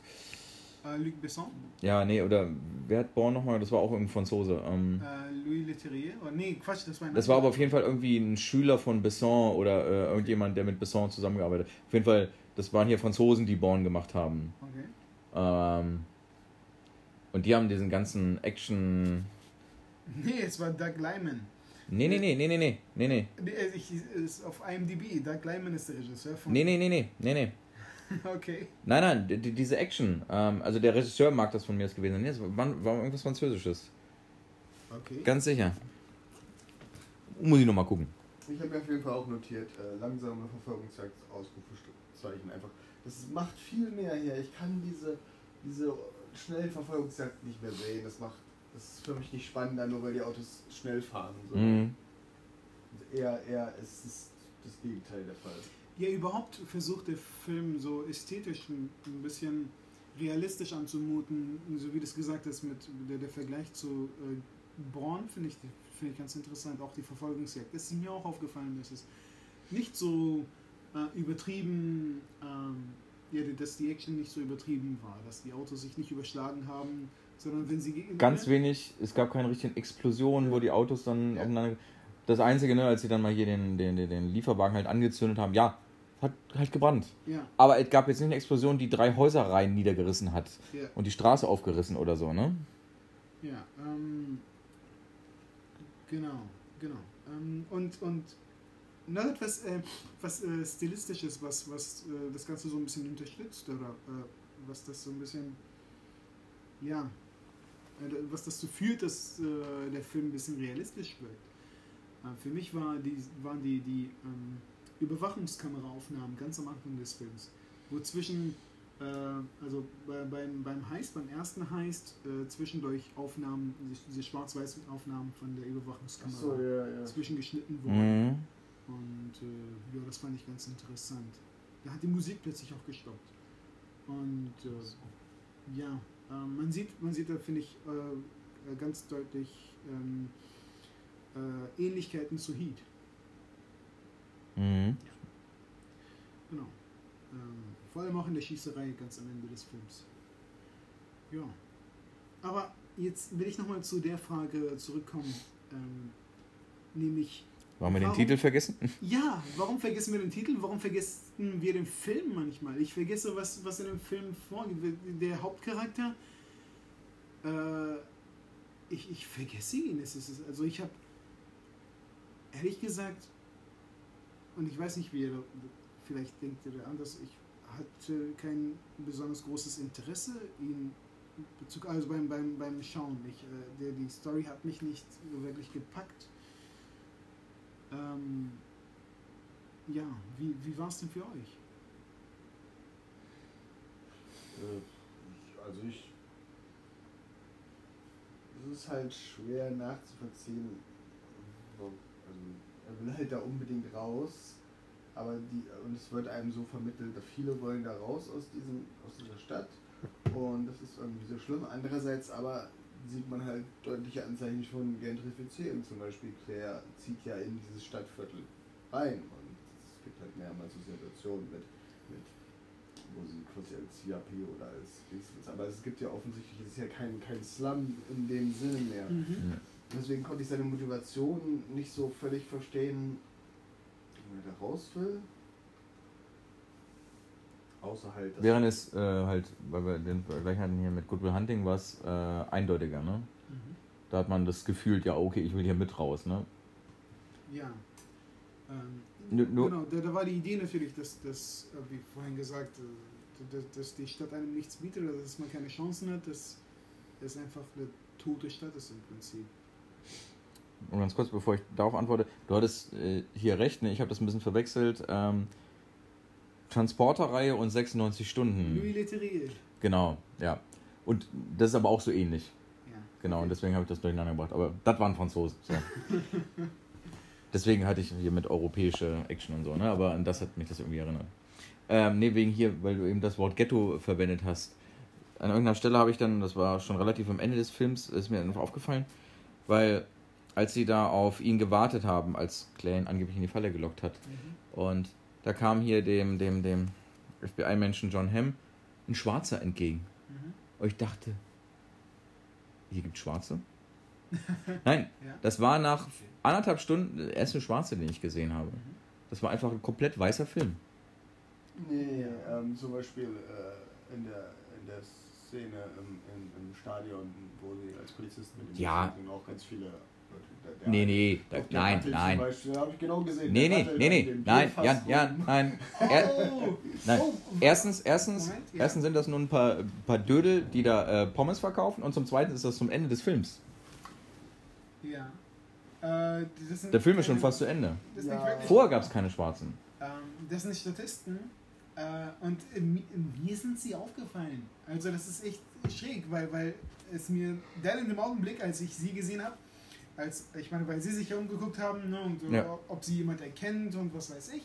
Äh, Luc Besson, Ja, nee, oder wer hat Born nochmal? Das war auch irgendein Franzose. Ähm, äh, Louis Leterrier. Oh, nee, Quatsch, das war ein das war aber auf jeden Fall irgendwie ein Schüler von Besson oder äh, irgendjemand, der mit Besson zusammengearbeitet hat. Auf jeden Fall, das waren hier Franzosen, die Born gemacht haben. Okay. Ähm, und die haben diesen ganzen Action. (laughs) Nee, es war Doug Lyman. Nee, nee, nee, nee, nee, nee, nee, nee. Nee, äh, Ich, ist auf IMDb. Doug Lyman ist der Regisseur von. Nee, nee, nee, nee, nee, nee. (laughs) Okay. Nein, nein, die, die- diese Action. Ähm, also der Regisseur mag das von mir aus gewesen sein. Nee, es war, war irgendwas Französisches. Okay. Ganz sicher. Muss ich nochmal gucken. Ich habe mir auf jeden Fall auch notiert, äh, langsame Verfolgungsjagd, Ausrufezeichen einfach. Das macht viel mehr her. Ich kann diese, diese schnellen Verfolgungsjagd nicht mehr sehen. Das macht, das ist für mich nicht spannender, nur weil die Autos schnell fahren. So. Mhm. Eher, eher ist es das Gegenteil der Fall. Ja, überhaupt versucht der Film so ästhetisch ein, ein bisschen realistisch anzumuten, so wie du es gesagt hast, mit der, der Vergleich zu äh, Born finde ich, finde ich ganz interessant, auch die Verfolgungsjagd. Das ist mir auch aufgefallen, dass es nicht so äh, übertrieben, ähm, ja, dass die Action nicht so übertrieben war, dass die Autos sich nicht überschlagen haben, sondern wenn sie gegen- Ganz wenig, es gab keine richtigen Explosionen, wo die Autos dann Ja. aufeinander. Das Einzige, ne, als sie dann mal hier den, den, den- Lieferwagen halt angezündet haben, ja, hat halt gebrannt. Ja, Aber es gab jetzt nicht eine Explosion, die drei Häuserreihen niedergerissen hat ja, und die Straße aufgerissen oder so, ne? ja. Ähm, genau, genau. Ähm, und, und noch etwas, äh, was äh, stilistisches, was, was äh, das Ganze so ein bisschen unterstützt oder äh, was das so ein bisschen, ja, äh, was dazu führt, dass äh, der Film ein bisschen realistisch wird. Äh, für mich war die, waren die, die ähm, Überwachungskameraaufnahmen ganz am Anfang des Films, wo zwischen, äh, also bei, beim, beim Heist, beim ersten Heist, äh, zwischendurch Aufnahmen, diese, schwarz-weißen Aufnahmen von der Überwachungskamera ja, ja. zwischengeschnitten wurden. Mhm. Und äh, ja, das fand ich ganz interessant. Da hat die Musik plötzlich auch gestoppt. Und äh, ja, äh, man sieht, man sieht da finde ich ganz deutlich ähm, äh, Ähnlichkeiten zu Heat. Mhm. Genau. Ähm, vor allem auch in der Schießerei ganz am Ende des Films. Ja. Aber jetzt will ich nochmal zu der Frage zurückkommen, ähm, nämlich Wollen wir den Warum? Titel vergessen? (laughs) Ja, warum vergessen wir den Titel? Warum vergessen wir den Film manchmal? Ich vergesse, was, was in dem Film vorgeht. Der Hauptcharakter, äh, ich, ich vergesse ihn. Es ist, also ich habe, ehrlich gesagt, und ich weiß nicht, wie er, vielleicht denkt er anders, ich hatte kein besonders großes Interesse, ihn Bezug, also beim, beim, beim Schauen. Ich, äh, der, die Story hat mich nicht wirklich gepackt. Ähm, ja, wie, wie war es denn für euch? Äh, Also ich. Es ist halt schwer nachzuvollziehen. Also er will halt da unbedingt raus. aber die, und es wird einem so vermittelt, dass viele wollen da raus aus, diesem, aus dieser Stadt und das ist irgendwie so schlimm. Andererseits aber sieht man halt deutliche Anzeichen von Gentrifizierung. Zum Beispiel Claire zieht ja in dieses Stadtviertel rein und es gibt halt mehrmals so Situationen mit, mit wo sie quasi als CAP oder als aber es gibt ja offensichtlich, es ist ja kein, kein Slum in dem Sinne mehr. Mhm. Deswegen konnte ich seine Motivation nicht so völlig verstehen, wo er da raus will. Außer halt. dass- Während es äh, halt, weil wir den Vergleich hatten hier mit Good Will Hunting, war es äh, eindeutiger, ne? Mhm. Da hat man das Gefühl, ja, okay, ich will hier mit raus, ne? Ja. Ähm, Nu- nu- genau, da, da war die Idee natürlich, dass, dass äh, wie vorhin gesagt, äh, dass, dass die Stadt einem nichts bietet oder dass man keine Chancen hat, dass es einfach eine tote Stadt ist im Prinzip. Und ganz kurz, bevor ich darauf antworte, du hattest äh, hier recht, ne? ich habe das ein bisschen verwechselt. Ähm, Transporterreihe und 96 Stunden. Louis Leterrier. Genau, ja. Und das ist aber auch so ähnlich. Ja. Genau, Okay. und deswegen habe ich das durcheinander gebracht. Aber das waren Franzosen. So. (laughs) deswegen hatte ich hier mit europäische Action und so, ne? Aber an das hat mich das irgendwie erinnert. Ähm, ne, wegen hier, weil du eben das Wort Ghetto verwendet hast. An irgendeiner Stelle habe ich dann, das war schon relativ am Ende des Films, ist mir einfach aufgefallen, weil als sie da auf ihn gewartet haben, als Claire ihn angeblich in die Falle gelockt hat, Mhm. und da kam hier dem, dem, dem FBI-Menschen John Hamm ein Schwarzer entgegen. Mhm. Und ich dachte, hier gibt Schwarze? (laughs) Nein, Ja. das war nach anderthalb Stunden der erste Schwarze, den ich gesehen habe. Das war einfach ein komplett weißer Film. Nee, ähm, zum Beispiel äh, in, der, in der Szene im, im, im Stadion, wo sie als Polizist mit dem Ja. sind auch ganz viele. Der, Nee, nee, da, nein, nein. Habe ich genau gesehen. Nee, nee, nee, nee, nein, Jan. Jan, nein. (laughs) Er, Oh! nein. Oh, Erstens, erstens, Moment, ja. erstens sind das nur ein paar, paar Dödel, die da äh, Pommes verkaufen und zum zweiten ist das zum Ende des Films. Ja. Äh, das sind Der Film ist schon fast zu Ende. Ja. Vorher gab es keine Schwarzen. ähm, das sind Statisten. Äh, und äh, mi- mir sind sie aufgefallen. Also das ist echt schräg, weil, weil es mir dann in dem Augenblick, als ich sie gesehen habe, als ich meine, weil sie sich ja umgeguckt haben ne, und äh, Ja. ob sie jemand erkennt und was weiß ich.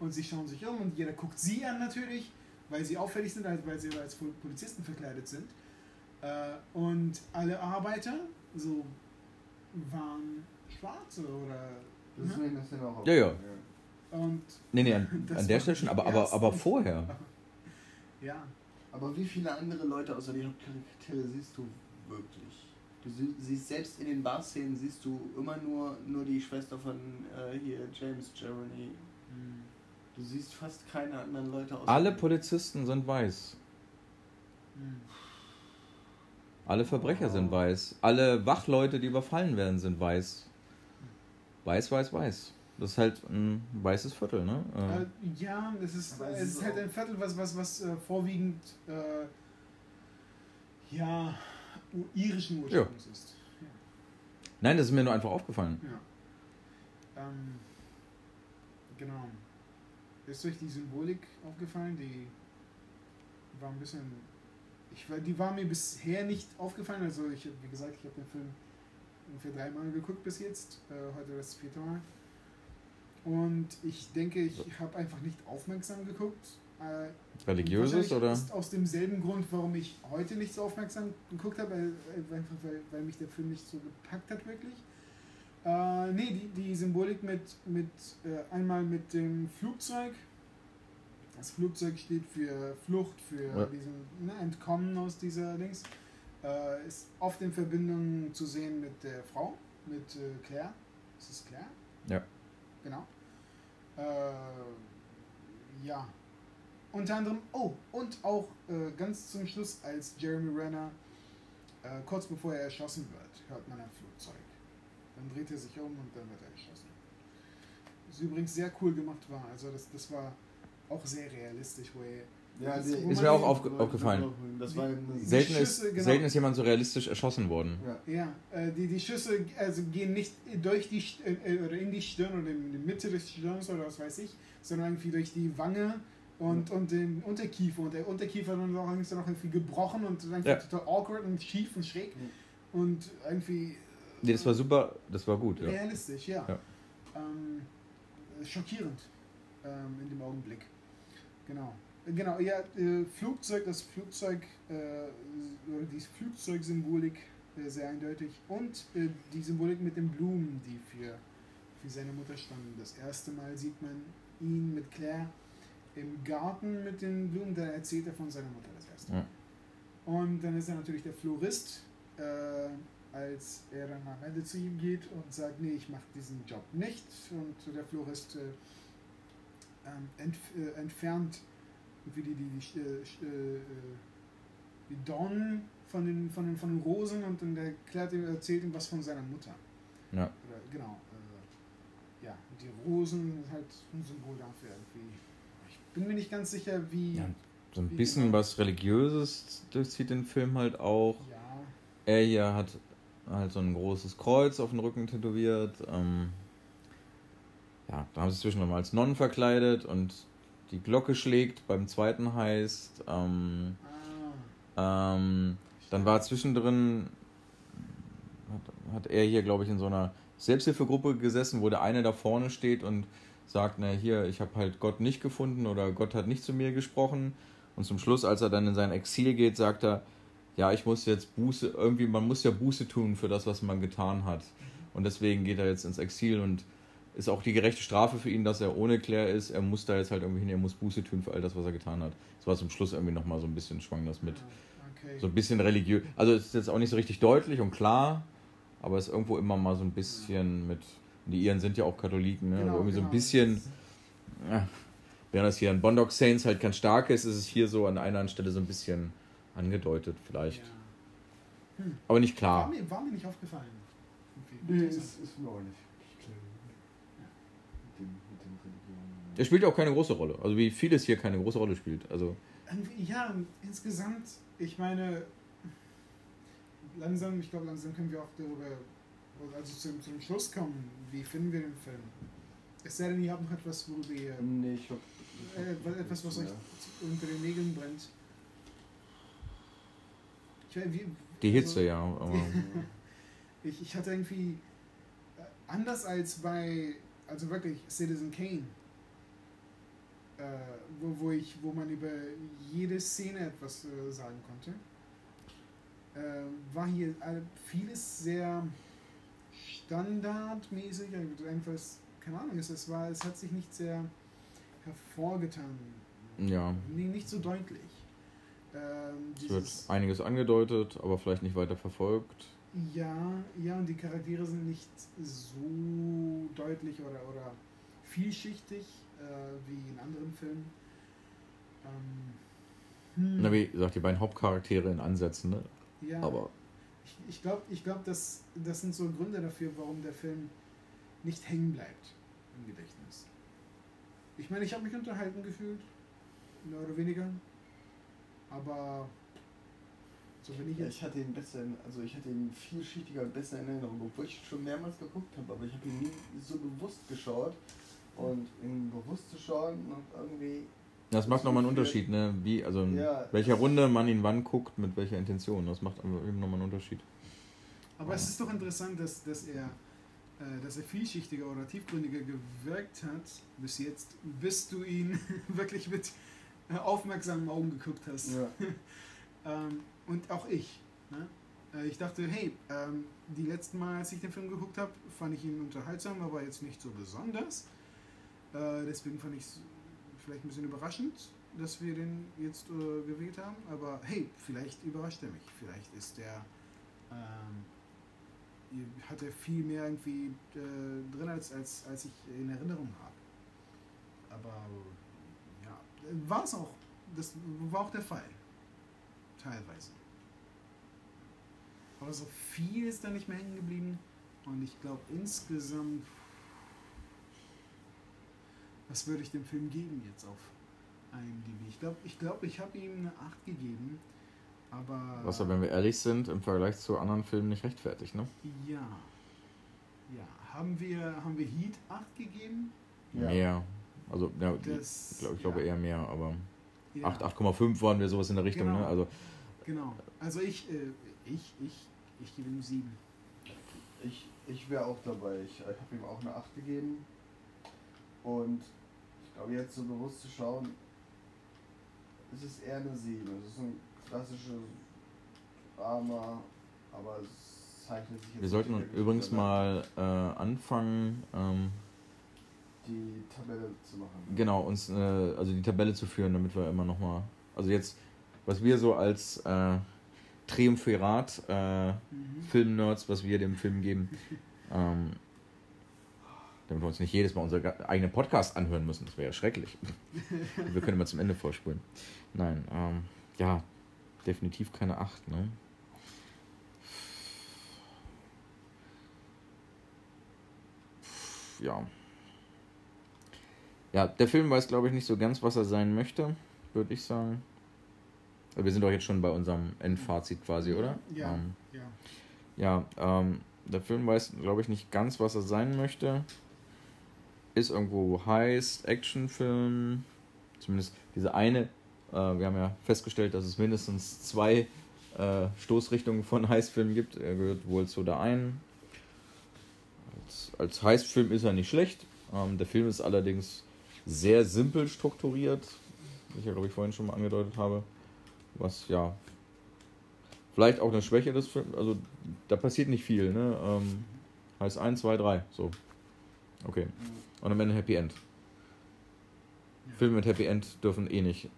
Und sie schauen sich um und jeder guckt sie an natürlich, weil sie auffällig sind, also weil sie als Pol- Polizisten verkleidet sind. Äh, und alle Arbeiter so waren Schwarze oder. Das ist Ne? mir in der Szene auch Ja, ja. Und Nee, nee, an, (laughs) an der Stelle schon, aber, aber, aber vorher. (laughs) ja, Aber wie viele andere Leute außer die Hauptcharaktere siehst du wirklich? Du sie- siehst selbst in den Bar-Szenen siehst du immer nur, nur die Schwester von äh, hier James Jeremy. Du siehst fast keine anderen Leute außer Alle Polizisten sind weiß. Hm. Alle Verbrecher sind weiß. Alle Wachleute, die überfallen werden, sind weiß. Weiß, weiß, weiß. Das ist halt ein weißes Viertel, ne? Äh, Äh, ja, es ist, es es ist halt ein Viertel, was, was, was äh, vorwiegend äh, ja, irischen Ursprungs ist. Nein, das ist mir nur einfach aufgefallen. Ja. Ähm, genau. Ist euch die Symbolik aufgefallen? Die war ein bisschen. Ich, war- die war mir bisher nicht aufgefallen. Also, ich, wie gesagt, ich habe den Film ungefähr dreimal geguckt bis jetzt. Äh, heute das vierte Mal. Und ich denke, ich habe einfach nicht aufmerksam geguckt. Äh, Religiöses oder? Ist aus demselben Grund, warum ich heute nicht so aufmerksam geguckt habe, weil, einfach weil, weil mich der Film nicht so gepackt hat, wirklich. Äh, nee, die, die Symbolik mit, mit äh, einmal mit dem Flugzeug. Das Flugzeug steht für Flucht, für Ja. diesen ne, Entkommen aus dieser Dings. Äh, ist oft in Verbindung zu sehen mit der Frau, mit äh, Claire. Ist es Claire? Ja. Genau. Äh, ja. Unter anderem, oh, und auch äh, ganz zum Schluss, als Jeremy Renner, äh, kurz bevor er erschossen wird, hört man ein Flugzeug. Dann dreht er sich um und dann wird er erschossen. Was übrigens sehr cool gemacht war. Also das, das war auch sehr realistisch, wo er Ja, Das- die- Ist mir auch die- aufge aufgefallen. Das war eine Selten ist, Schüsse, genau. selten ist jemand so realistisch erschossen worden. Ja. Ja, äh, die, die Schüsse also gehen nicht durch die St äh, oder in die Stirn oder in die Mitte des Stirns oder was weiß ich, sondern irgendwie durch die Wange und, und den Unterkiefer. Und der Unterkiefer dann auch irgendwie noch irgendwie gebrochen und irgendwie Ja. total awkward und schief und schräg. Und irgendwie Nee, das war super, das war gut, realistisch, ja. Ja. Ähm, schockierend. ähm, in dem Augenblick. Genau. Genau, ja, äh, Flugzeug, das Flugzeug, äh, die Flugzeugsymbolik äh, sehr eindeutig und äh, die Symbolik mit den Blumen, die für, für seine Mutter standen. Das erste Mal sieht man ihn mit Claire im Garten mit den Blumen, da erzählt er von seiner Mutter das erste. Ja. Und dann ist er natürlich der Florist, äh, als er dann am Ende zu ihm geht und sagt, nee, ich mache diesen Job nicht. Und der Florist äh, ähm, entf äh, entfernt wie die, die, die, äh, äh, die Dornen von den, von, den, von den Rosen und dann erklärt ihm, erzählt ihm was von seiner Mutter. Ja. Oder, genau. Äh, ja, die Rosen ist halt ein Symbol dafür irgendwie. Bin mir nicht ganz sicher, wie. Ja, so ein Wie bisschen genau? was Religiöses durchzieht den Film halt auch. Ja, Er hier hat halt so ein großes Kreuz auf dem Rücken tätowiert. Ähm, ja, da haben sie sich zwischendurch mal als Nonnen verkleidet und die Glocke schlägt. Beim zweiten heißt. Ähm, ah, ähm, dann war zwischendrin, hat, hat er hier, glaube ich, in so einer Selbsthilfegruppe gesessen, wo der eine da vorne steht und sagt, na hier, ich habe halt Gott nicht gefunden oder Gott hat nicht zu mir gesprochen. Und zum Schluss, als er dann in sein Exil geht, sagt er, ja, ich muss jetzt Buße, irgendwie, man muss ja Buße tun für das, was man getan hat. Und deswegen geht er jetzt ins Exil und ist auch die gerechte Strafe für ihn, dass er ohne Claire ist. Er muss da jetzt halt irgendwie hin, er muss Buße tun für all das, was er getan hat. Das war zum Schluss irgendwie nochmal so ein bisschen, schwang das mit. okay. So ein bisschen religiös. Also es ist jetzt auch nicht so richtig deutlich und klar, aber es ist irgendwo immer mal so ein bisschen mit. Die Iren sind ja auch Katholiken, ne? Genau, also irgendwie so genau. ein bisschen. Ja, während das hier an Bondock Saints halt ganz stark ist, ist es hier so an einer anderen Stelle so ein bisschen angedeutet, vielleicht. Ja. Aber nicht War, klar. mir, war mir nicht aufgefallen. Irgendwie. Nee, ist, ist mir auch nicht. Er spielt ja auch keine große Rolle. Also wie vieles hier keine große Rolle spielt. Also Irgendwie, Ja, insgesamt, ich meine, langsam, ich glaube, langsam können wir auch darüber, also zum, zum Schluss kommen, wie finden wir den Film. Es sei denn, ihr habt noch etwas, worüber ihr, Nee, ich hab. äh, etwas, was euch unter den Nägeln brennt. Ich, weiß, wie, die Hitze, also, ja. Aber (laughs) Ich, ich hatte irgendwie, äh, anders als bei, also wirklich Citizen Kane, äh, wo, wo, ich, wo man über jede Szene etwas äh, sagen konnte, äh, war hier all- vieles sehr standardmäßig, also einfach, keine Ahnung, es, es, war, es hat sich nicht sehr hervorgetan, ja, nicht so deutlich. Ähm, es wird einiges angedeutet, aber vielleicht nicht weiter verfolgt. Ja, ja, und die Charaktere sind nicht so deutlich oder, oder vielschichtig äh, wie in anderen Filmen. Ähm, hm, Na, wie gesagt, die beiden Hauptcharaktere in Ansätzen, ne? ja, Aber ich, ich glaube, ich glaub, das, das sind so Gründe dafür, warum der Film nicht hängen bleibt im Gedächtnis. Ich meine, ich habe mich unterhalten gefühlt, mehr oder weniger, aber so wenn ich Ja, ich hatte ihn besser, also ich hatte ihn vielschichtiger und besser in Erinnerung, obwohl ich schon mehrmals geguckt habe, aber ich habe ihn nie so bewusst geschaut. Und ihn bewusst zu schauen und irgendwie. Das macht nochmal einen Unterschied, ne? Wie, also in Ja. welcher Runde man ihn wann guckt, mit welcher Intention. Das macht eben nochmal einen Unterschied. Aber es ist doch interessant, dass, dass, er, äh, dass er vielschichtiger oder tiefgründiger gewirkt hat bis jetzt, bis du ihn (laughs) wirklich mit äh, aufmerksamen Augen geguckt hast. Ja. (laughs) Ähm, und auch ich. Ne? Äh, ich dachte, hey, ähm, die letzten Mal, als ich den Film geguckt habe, fand ich ihn unterhaltsam, aber jetzt nicht so besonders. Äh, deswegen fand ich es vielleicht ein bisschen überraschend, dass wir den jetzt äh, gewählt haben. Aber hey, vielleicht überrascht er mich. Vielleicht ist der ähm, hat er viel mehr irgendwie äh, drin, als, als, als ich in Erinnerung habe. Aber ja, war es auch. Das war auch der Fall. Teilweise. Aber so viel ist da nicht mehr hängen geblieben. Und ich glaube insgesamt. Was würde ich dem Film geben jetzt auf IMDb? Ich glaube, ich, glaub, ich habe ihm eine 8 gegeben. Aber. Was aber, wenn wir ehrlich sind, im Vergleich zu anderen Filmen nicht rechtfertigt, ne? Ja. Ja. Haben wir, haben wir Heat 8 gegeben? Ja. Mehr. Also, ja, Das- ich, glaub, ich glaube ja. eher mehr, aber Ja. 8, 8,5 waren wir sowas in der Richtung, Genau. ne? Also, Genau. Also ich, äh, ich, ich, ich gebe ihm 7. Ich, ich wäre auch dabei. Ich, ich habe ihm auch eine 8 gegeben. Und ich Aber jetzt so bewusst zu schauen, es ist eher eine 7. Es ist ein klassisches Drama, aber es zeichnet sich jetzt Wir sollten übrigens mal äh, anfangen, ähm, die Tabelle zu machen. genau, uns, äh, also die Tabelle zu führen, damit wir immer nochmal, also jetzt, was wir so als äh, Triumphirat, äh, Mhm. Filmnerds, was wir dem Film geben, (laughs) ähm, damit wir uns nicht jedes Mal unseren eigenen Podcast anhören müssen, das wäre ja schrecklich. (laughs) wir können immer zum Ende vorspulen. Nein, ähm, ja, definitiv keine 8, ne? Ja. Ja, der Film weiß, glaube ich, nicht so ganz, was er sein möchte, würde ich sagen. Wir sind doch jetzt schon bei unserem Endfazit quasi, oder? Ja. Ähm, Ja. ja, ähm, der Film weiß, glaube ich, nicht ganz, was er sein möchte. Ist irgendwo heiß, Actionfilm. Zumindest diese eine. Äh, wir haben ja festgestellt, dass es mindestens zwei äh, Stoßrichtungen von (laughs) Heißfilmen gibt. Er gehört wohl zu der einen. Als, als Heißfilm ist er nicht schlecht. Ähm, der Film ist allerdings sehr simpel strukturiert, wie ich ja, glaube ich, vorhin schon mal angedeutet habe. Was ja vielleicht auch eine Schwäche des Films, also da passiert nicht viel, ne? Ähm, heißt 1, 2, 3, so. Okay. Und am Ende Happy End. Filme mit Happy End dürfen eh nicht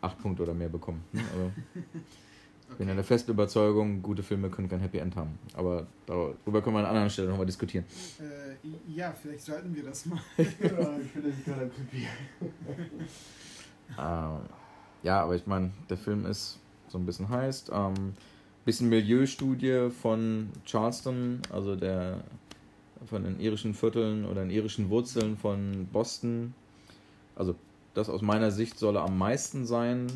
8 Punkte oder mehr bekommen. Ne? Also, (laughs) ich bin ja der festen Überzeugung, gute Filme können kein Happy End haben. Aber darüber können wir an einer anderen Stelle nochmal diskutieren. Äh, ja, vielleicht sollten wir das mal. (laughs) ja, ich bin gerade. Ähm, ja, aber ich meine, der Film ist so ein bisschen heißt. Ähm, bisschen Milieustudie von Charleston, also der von den irischen Vierteln oder den irischen Wurzeln von Boston. Also das aus meiner Sicht solle am meisten sein,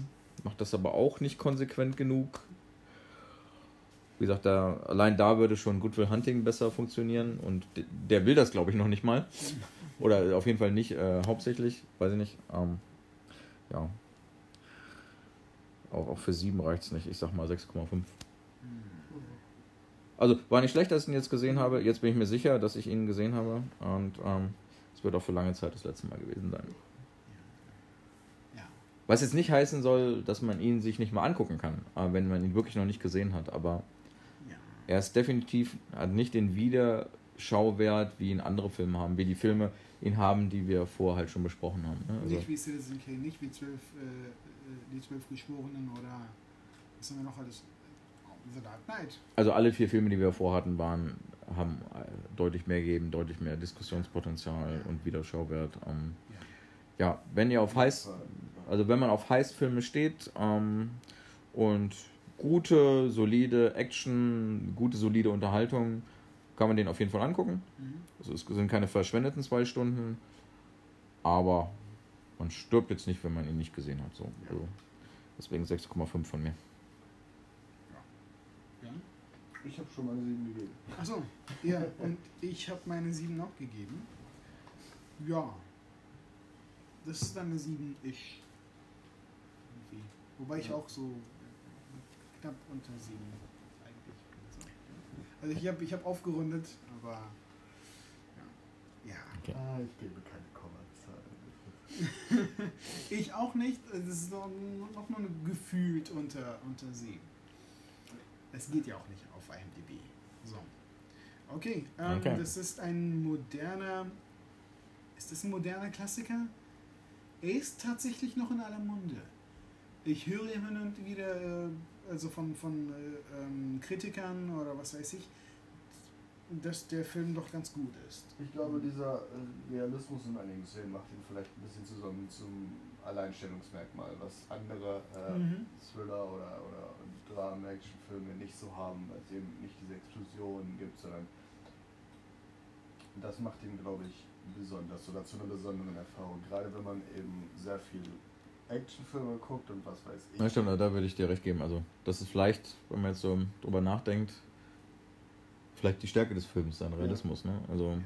macht das aber auch nicht konsequent genug. Wie gesagt, da, allein da würde schon Good Will Hunting besser funktionieren und de- der will das, glaube ich, noch nicht mal. (laughs) Oder auf jeden Fall nicht äh, hauptsächlich, weiß ich nicht. Ähm, ja. Auch, auch für 7 reicht es nicht. Ich sag mal 6,5. Also war nicht schlecht, dass ich ihn jetzt gesehen habe. Jetzt bin ich mir sicher, dass ich ihn gesehen habe. Und ähm, es wird auch für lange Zeit das letzte Mal gewesen sein. Ja. Was jetzt nicht heißen soll, dass man ihn sich nicht mal angucken kann, äh, wenn man ihn wirklich noch nicht gesehen hat. Aber Ja. er ist definitiv, hat nicht den Wiederschauwert, wie ihn andere Filme haben, wie die Filme ihn haben, die wir vorher halt schon besprochen haben. Ne? Also, Nicht wie Citizen Kane, nicht wie zwölf, äh, äh, die zwölf Geschworenen oder was haben wir noch alles? The Dark Knight. also alle vier Filme, die wir vorhatten, waren, haben äh, deutlich mehr gegeben, deutlich mehr Diskussionspotenzial und Wiederschauwert. Ähm, ja, wenn ihr auf heiß, also wenn man auf Heißfilme steht ähm, und gute, solide Action, gute, solide Unterhaltung, kann man den auf jeden Fall angucken. Mhm. Also es sind keine verschwendeten zwei Stunden, aber man stirbt jetzt nicht, wenn man ihn nicht gesehen hat. So. Also deswegen 6,5 von mir. Ich habe schon mal eine 7 gegeben. Achso, ja, und ich habe meine 7 auch gegeben. Ja. Das ist dann eine 7 ich. Irgendwie. Wobei ich auch so knapp unter 7 eigentlich bin. Also ich habe ich hab aufgerundet, aber ja. ja. Okay. Ah, ich gebe keine Kommazahlen. (laughs) Ich auch nicht. Es ist noch, noch nur gefühlt unter, unter 7. Es geht ja auch nicht auf IMDb. So. Okay, ähm, Okay. das ist ein moderner. Ist das ein moderner Klassiker? Er ist tatsächlich noch in aller Munde. Ich höre immer und wieder, äh, also von, von äh, ähm, Kritikern oder was weiß ich, dass der Film doch ganz gut ist. Ich glaube, dieser äh, Realismus in einigen Szenen macht ihn vielleicht ein bisschen zusammen zum Alleinstellungsmerkmal, was andere äh, Mhm. Thriller oder, oder Dramen-Action-Filme nicht so haben, weil es eben nicht diese Explosionen gibt, sondern das macht ihn, glaube ich, besonders oder zu einer besonderen Erfahrung. Gerade wenn man eben sehr viel Actionfilme guckt und was weiß ich. Na stimmt, da würde ich dir recht geben. Also das ist vielleicht, wenn man jetzt so drüber nachdenkt, vielleicht die Stärke des Films, sein Realismus. Ne? Also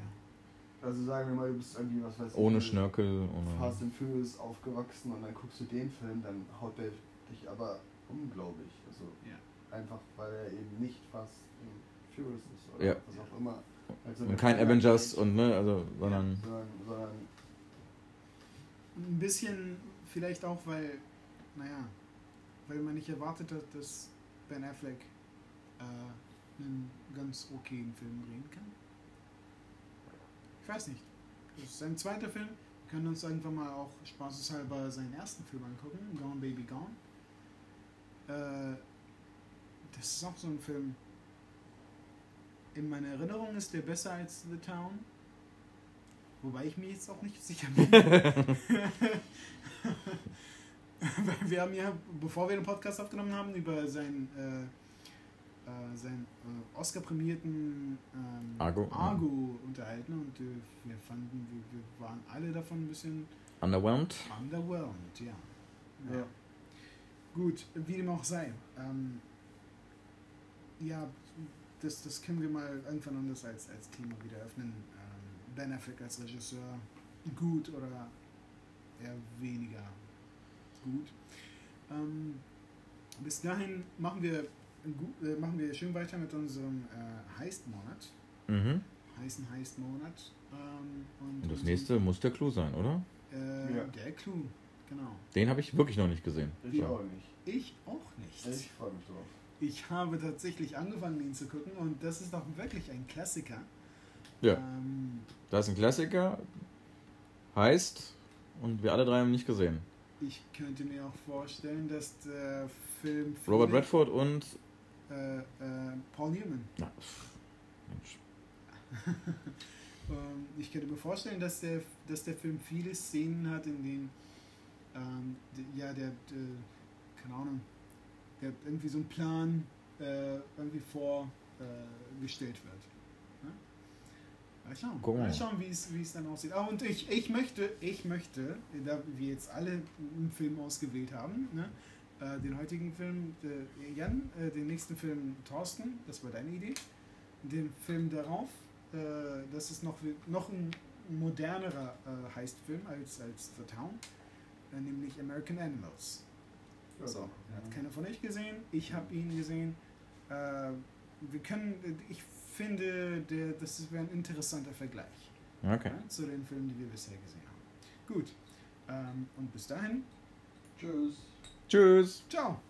Also sagen wir mal, du bist irgendwie, was weiß ich, ohne Schnörkel, ohne... Fast and Furious aufgewachsen und dann guckst du den Film, dann haut der dich aber unglaublich. Also Ja. einfach, weil er eben nicht Fast and Furious ist oder Ja. was auch immer. Also Und kein Avengers Geht, und ne, also, sondern sondern, sondern ein bisschen vielleicht auch, weil, naja, weil man nicht erwartet hat, dass Ben Affleck äh, einen ganz okayen Film drehen kann. Ich weiß nicht. Das ist sein zweiter Film. Wir können uns irgendwann mal auch spaßeshalber seinen ersten Film angucken, Gone Baby Gone. Äh, das ist auch so ein Film. In meiner Erinnerung ist der besser als The Town. Wobei ich mir jetzt auch nicht sicher bin. (laughs) (laughs) Wir haben ja, bevor wir den Podcast aufgenommen haben, über seinen, äh, seinen äh, Oscar-prämierten ähm, Argo, ja. Argo unterhalten und äh, wir fanden, wir, wir waren alle davon ein bisschen Underwhelmed? underwhelmed, ja. Ja. Gut, wie dem auch sei. Ähm, ja, das, das können wir mal irgendwann anders als, als Thema wieder öffnen. Ähm, ben Affleck als Regisseur, gut oder eher weniger gut. Ähm, bis dahin machen wir, äh, machen wir schön weiter mit unserem äh, Heist-Monat. Mhm. Heißen Heist-Monat. Ähm, und Und das nächste muss der Clou sein, oder? Äh, Ja. Der Clou, genau. Den habe ich wirklich noch nicht gesehen. Ich Ja. auch nicht. Ich auch nicht. Ich freue mich drauf. Ich habe tatsächlich angefangen, ihn zu gucken und das ist doch wirklich ein Klassiker. Ja. Ähm, Da ist ein Klassiker, heißt, und wir alle drei haben ihn nicht gesehen. ich könnte mir auch vorstellen, dass der Film. Robert Redford und. Äh, äh, Paul Newman. Pff, Mensch. (laughs) Ähm, ich könnte mir vorstellen, dass der, dass der Film viele Szenen hat, in denen. Ähm, ja, der. der keine Ahnung. Der irgendwie so ein Plan äh, irgendwie vorgestellt gestellt wird. Mal schauen. Mal schauen, wie es, wie es dann aussieht. Ah, und ich, ich möchte, ich möchte, da wir jetzt alle einen Film ausgewählt haben, ne? Äh, den heutigen Film, äh, Jan, äh, den nächsten Film Thorsten, das war deine Idee. Den Film darauf, äh, das ist noch, noch ein modernerer äh, Heistfilm als, als The Town, äh, nämlich American Animals. So, hat keiner von euch gesehen. Ich habe ihn gesehen. Äh, wir können, ich finde, der, das wäre ein interessanter Vergleich Okay. ja, zu den Filmen, die wir bisher gesehen haben. Gut. Ähm, und bis dahin, Tschüss. Tschüss. ciao.